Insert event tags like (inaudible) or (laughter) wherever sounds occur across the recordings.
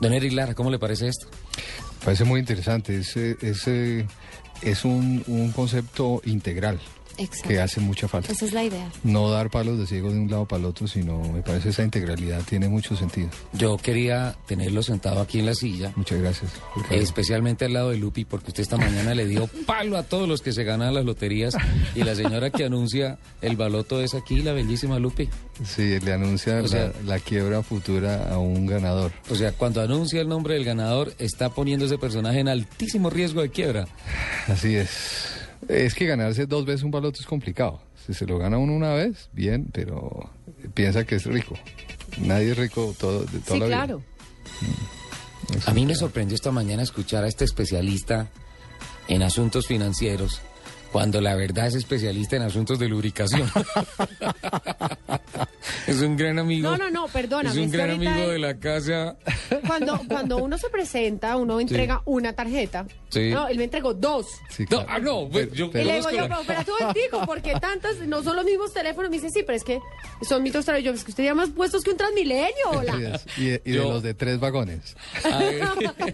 Don Eric Lara, ¿cómo le parece esto? Parece muy interesante. Es, es, es un, un concepto integral Exacto. que hace mucha falta. Esa es la idea. No dar palos de ciego de un lado para el otro, sino me parece esa integralidad tiene mucho sentido. Yo quería tenerlo sentado aquí en la silla, Muchas gracias. Especialmente al lado de Lupi, porque usted esta mañana le dio (laughs) palo a todos los que se ganan las loterías y la señora que anuncia el baloto es aquí, la bellísima Lupi. Sí, le anuncia O sea- la, la quiebra futura a un ganador. O sea, cuando anuncia el nombre del ganador, está poniendo ese personaje en altísimo riesgo de quiebra. Así es. Es que ganarse dos veces un baloto es complicado. Si se lo gana uno una vez, bien, pero piensa que es rico. Nadie es rico todo, de toda Sí, la vida. claro. A mí me sorprendió esta mañana escuchar a este especialista en asuntos financieros, cuando la verdad es especialista en asuntos de lubricación. (laughs) (laughs) es un gran amigo. No, no, no, perdóname, Es un gran amigo de la casa. Cuando, (laughs) cuando uno se presenta, uno entrega una tarjeta. Sí. No, él me entregó dos. Sí, No, claro. ah, no, pues, yo Y le digo yo, pero tú digo, porque tantas, no son los mismos teléfonos. Me dice, sí, pero es que son mis dos teléfonos. Yo, es que usted lleva más puestos que un transmilenio, hola. (laughs) Y, de- y de Yo- los de tres vagones.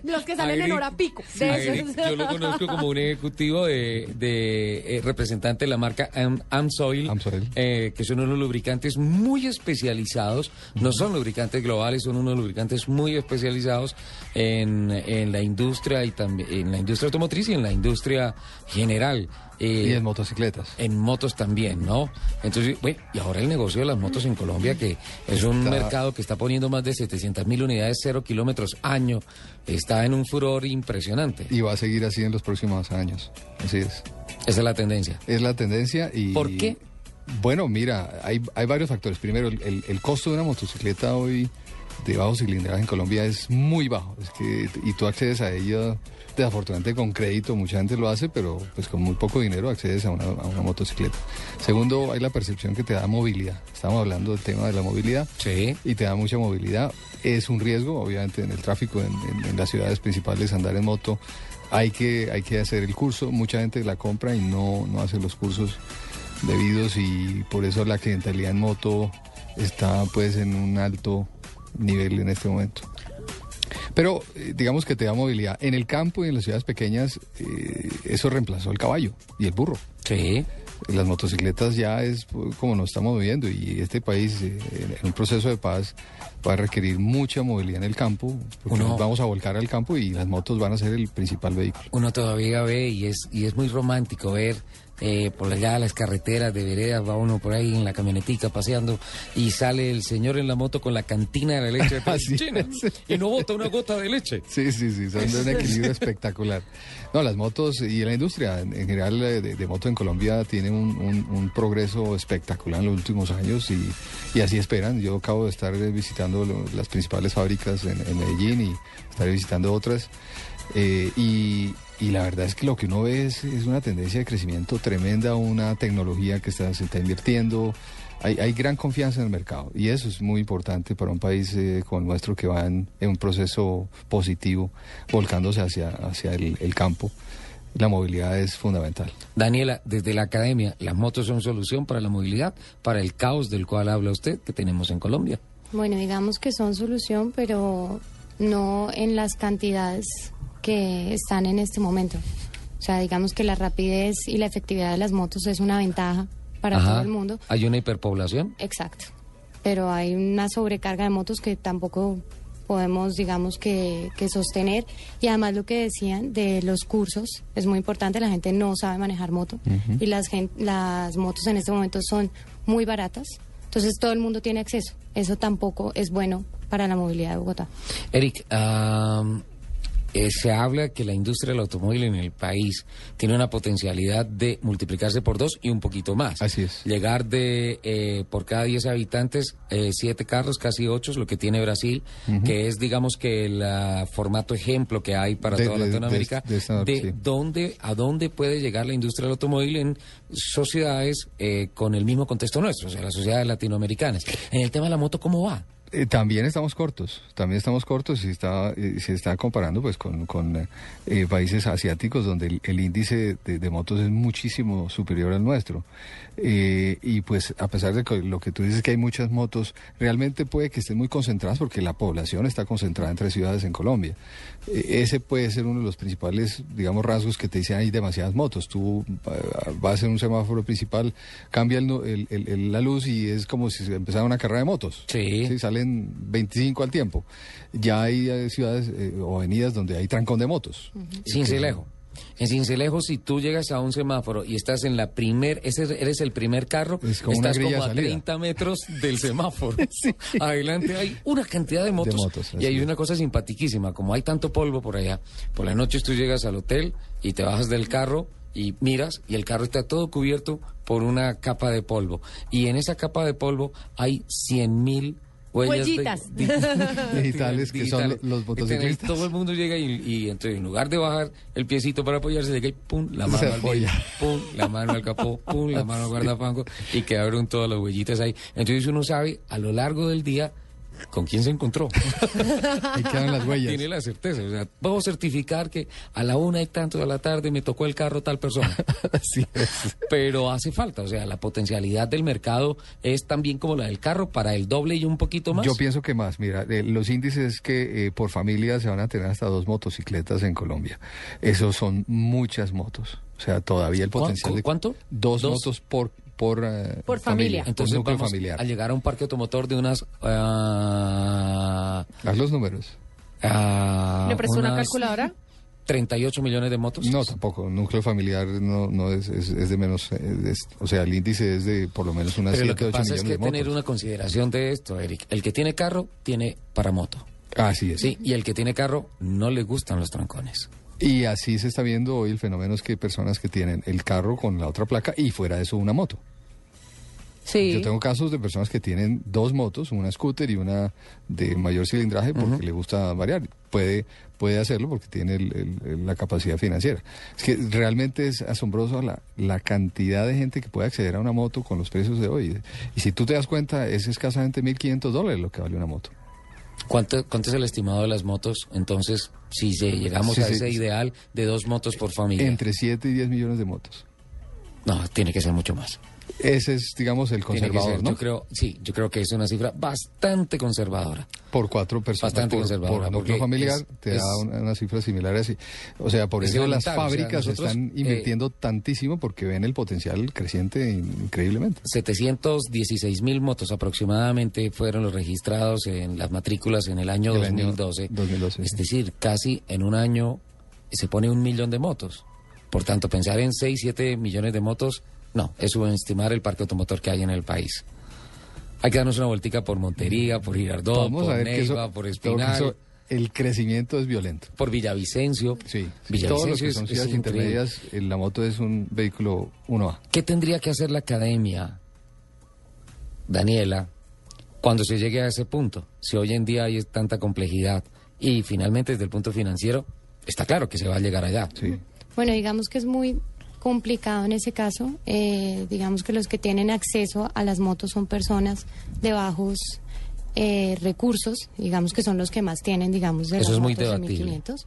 Los que salen A en hora pico. Yo lo conozco como un ejecutivo de, de, eh, representante de la marca Am- Amsoil, Amsoil. eh, que son unos lubricantes muy especializados. No son lubricantes globales, son unos lubricantes muy especializados en, en la industria y también en la industria automotriz y en la industria general. Eh, Y en motocicletas. en motos también, ¿no? Entonces, bueno, y ahora el negocio de las motos en Colombia, que es un Está- mercado que está poniendo más de 700 mil unidades, cero kilómetros año, está en un furor impresionante. Y va a seguir así en los próximos años. Así es. Esa es la tendencia. Es la tendencia y... ¿Por qué? Bueno, mira, hay, hay varios factores. Primero, el, el- el costo de una motocicleta hoy de bajo cilindraje en Colombia es muy bajo. Es que, y tú accedes a ella, desafortunadamente con crédito, mucha gente lo hace, pero pues con muy poco dinero accedes a una, a una motocicleta. Segundo, hay la percepción que te da movilidad. Estamos hablando del tema de la movilidad Sí. y te da mucha movilidad. Es un riesgo, obviamente, en el tráfico, en, en- en las ciudades principales, andar en moto. Hay que, hay que hacer el curso. Mucha gente la compra y no, no hace los cursos debidos y por eso la accidentalidad en moto está pues en un alto nivel en este momento. Pero eh, digamos que te da movilidad. En el campo y en las ciudades pequeñas eh, eso reemplazó el caballo y el burro. Sí. Las motocicletas ya es pues, como nos estamos moviendo y este país eh, en un proceso de paz va a requerir mucha movilidad en el campo porque Uno- nos vamos a volcar al campo y las motos van a ser el principal vehículo. Uno todavía ve y es, y es muy romántico ver eh, por allá las carreteras de veredas, va uno por ahí en la camionetica paseando y sale el señor en la moto con la cantina de la leche (laughs) de Así es. y no bota una gota de leche. Sí, sí, sí, son de un equilibrio espectacular. No, las motos y la industria en, en general eh, de, de moto en Colombia tiene un, un- un progreso espectacular en los últimos años y, y así esperan. Yo acabo de estar eh, visitando las principales fábricas en, en Medellín y estaré visitando otras. Eh, y, y la verdad es que lo que uno ve es, es una tendencia de crecimiento tremenda, una tecnología que está, se está invirtiendo. Hay, hay gran confianza en el mercado y eso es muy importante para un país eh, como el nuestro que va en, en un proceso positivo, volcándose hacia, hacia el, el campo. La movilidad es fundamental. Daniela, desde la academia, ¿las motos son solución para la movilidad, para el caos del cual habla usted que tenemos en Colombia? Bueno, digamos que son solución, pero no en las cantidades que están en este momento. O sea, digamos que la rapidez y la efectividad de las motos es una ventaja para Ajá. todo el mundo. ¿Hay una hiperpoblación? Exacto. Pero hay una sobrecarga de motos que tampoco podemos, digamos, que, que sostener. Y además lo que decían de los cursos es muy importante. La gente no sabe manejar moto y las, motos en este momento son muy baratas. Entonces todo el mundo tiene acceso. Eso tampoco es bueno para la movilidad de Bogotá. Eric, am, eh, se habla que la industria del automóvil en el país tiene una potencialidad de multiplicarse por dos y un poquito más. Así es. Llegar de, eh, por cada 10 habitantes, eh, siete carros, casi ocho, es lo que tiene Brasil, que es, digamos, que el ah, formato ejemplo que hay para De- toda de- de- Latinoamérica de esta- sí. dónde, a dónde puede llegar la industria del automóvil en sociedades eh, con el mismo contexto nuestro, o sea, las sociedades latinoamericanas. En el tema de la moto, ¿cómo va? Eh, también estamos cortos, también estamos cortos y está, eh, se está comparando pues con, con, eh, países asiáticos donde el, el índice de, de motos es muchísimo superior al nuestro. Eh, y pues a pesar de que lo que tú dices que hay muchas motos, realmente puede que estén muy concentradas porque la población está concentrada en tres ciudades en Colombia. Ese puede ser uno de los principales, digamos, rasgos que te dicen hay demasiadas motos. Tú vas en un semáforo principal, cambia el el- la luz y es como si empezara una carrera de motos. Sí. salen 25 al tiempo. Ya hay eh, ciudades eh, o avenidas donde hay trancón de motos. Cincelejo. En Cincelejo, si tú llegas a un semáforo y estás en la primer, ese eres el primer carro, Es como una estás como a salida. 30 metros del semáforo. (laughs) Adelante hay una cantidad de motos. motos, y hay una cosa simpaticísima, como hay tanto polvo por allá, por las noches tú llegas al hotel y te bajas del carro y miras y el carro está todo cubierto por una capa de polvo. Y en esa capa de polvo hay 100 mil huellas de- Huellitas. di- (laughs) Digitales que son los motociclistas. todo el mundo llega y, y entonces en lugar de bajar el piecito para apoyarse, llega y pum, la mano Se al apoya. vidrio, pum, la mano al capó, pum, la mano al guardafango y quedaron todas las huellitas ahí. Entonces uno sabe a lo largo del día con quién se encontró. (laughs) Ahí quedan las huellas. Tiene la certeza. O sea, puedo certificar que a la una y tanto de la tarde me tocó el carro tal persona. (laughs) Así es. Pero hace falta, o sea, la potencialidad del mercado es también como la del carro para el doble y un poquito más. Yo pienso que más. Mira, eh, los índices que eh, por familia se van a tener hasta dos motocicletas en Colombia. Esos son muchas motos. O sea, todavía el ¿Cuán- potencial de... cuánto? Dos, Dos. motos por... Por, eh, Por familia. Entonces vamos familiar. a llegar a un parque automotor de unas... ah, Haz los números. ah, ¿Le prestó una calculadora? 38 millones de motos. No, tampoco. Núcleo familiar no, no es, es, es de menos... eh, es- o sea, el índice es de por lo menos unas Pero lo 7, que 8 pasa millones es que de tener una consideración de esto, Eric. El que tiene carro, tiene para moto. Así es. Sí, y el que tiene carro, no le gustan los trancones. Y así se está viendo hoy el fenómeno es que hay personas que tienen el carro con la otra placa y fuera de eso una moto. Sí. Yo tengo casos de personas que tienen dos motos, una scooter y una de mayor cilindraje porque le gusta variar. Puede, puede hacerlo porque tiene el- el- el- la capacidad financiera. Es que realmente es asombroso la, la cantidad de gente que puede acceder a una moto con los precios de hoy. Y si tú te das cuenta, es escasamente 1.500 dólares lo que vale una moto. ¿Cuánto, ¿Cuánto es el estimado de las motos? Entonces, si llegamos Sí, a ese ideal de dos motos por familia. Entre 7 y 10 millones de motos. No, tiene que ser mucho más. Ese es, digamos, el conservador, ser, ¿no? Yo creo, sí, yo creo que es una cifra bastante conservadora. Por cuatro personas Bastante por, conservadora, por núcleo familiar es- te es- da una, una cifra similar así. O sea, por Es eso las o sea, fábricas nosotros, están eh, invirtiendo tantísimo porque ven el potencial creciente in- increíblemente. 716 mil motos aproximadamente fueron los registrados en las matrículas en el año El año 2012. 2012, Es decir, casi en un año se pone un millón de motos. Por tanto, pensar en 6, 7 millones de motos, no, es subestimar el parque automotor que hay en el país. Hay que darnos una vueltica por Montería, por Girardot, Vamos por eso, Neiva, por Espinal, eso- el crecimiento es violento. por Villavicencio. Sí, Villavicencio todos los que son es ciudades intermedias, la moto es un vehículo 1A. ¿Qué tendría que hacer la academia, Daniela, cuando se llegue a ese punto? Si hoy en día hay tanta complejidad y finalmente desde el punto financiero, está claro que se va a llegar allá. Sí. Bueno, digamos que es muy complicado en ese caso. Eh, digamos que los que tienen acceso a las motos son personas de bajos eh, recursos, digamos que son los que más tienen, digamos, de Eso las es muy motos de debatible. 1500.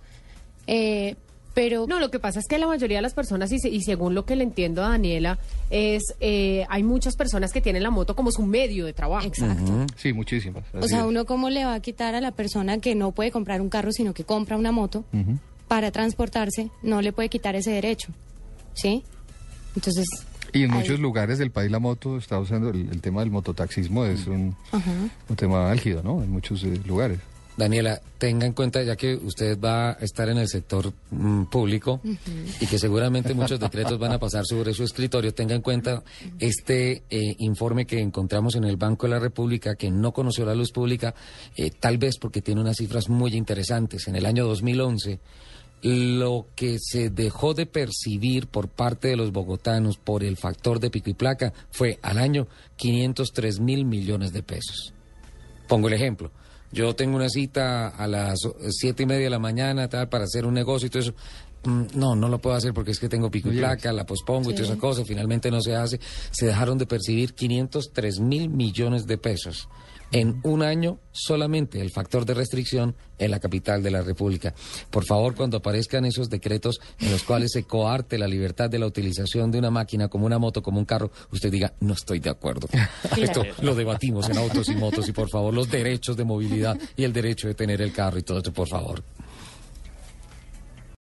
Eh, pero No, lo que pasa es que la mayoría de las personas, y, se- y según lo que le entiendo a Daniela, es eh, hay muchas personas que tienen la moto como su medio de trabajo. exacto. Sí, muchísimas. O sea, es. uno cómo le va a quitar a la persona que no puede comprar un carro, sino que compra una moto para transportarse, no le puede quitar ese derecho, ¿sí? Entonces, Y en ahí- muchos lugares del país la moto está usando el, el tema del mototaxismo, es un tema álgido, ¿no? En muchos eh, lugares. Daniela, tenga en cuenta, ya que usted va a estar en el sector mm, público y que seguramente muchos decretos van a pasar sobre su escritorio, tenga en cuenta este eh, informe que encontramos en el Banco de la República, que no conoció la luz pública, eh, tal vez porque tiene unas cifras muy interesantes. En el año 2011, lo que se dejó de percibir por parte de los bogotanos por el factor de pico y placa fue al año 503 mil millones de pesos. Pongo el ejemplo. Yo tengo una cita a las siete y media de la mañana tal, para hacer un negocio y todo eso. Mm, No, no lo puedo hacer porque es que tengo pico y placa, la pospongo y toda esa cosa, finalmente no se hace. Se dejaron de percibir 503 mil millones de pesos en un año solamente el factor de restricción en la capital de la República. Por favor, cuando aparezcan esos decretos en los cuales se coarte la libertad de la utilización de una máquina como una moto, como un carro, usted diga, no estoy de acuerdo. Esto lo debatimos en autos y motos y por favor, los derechos de movilidad y el derecho de tener el carro y todo esto, por favor.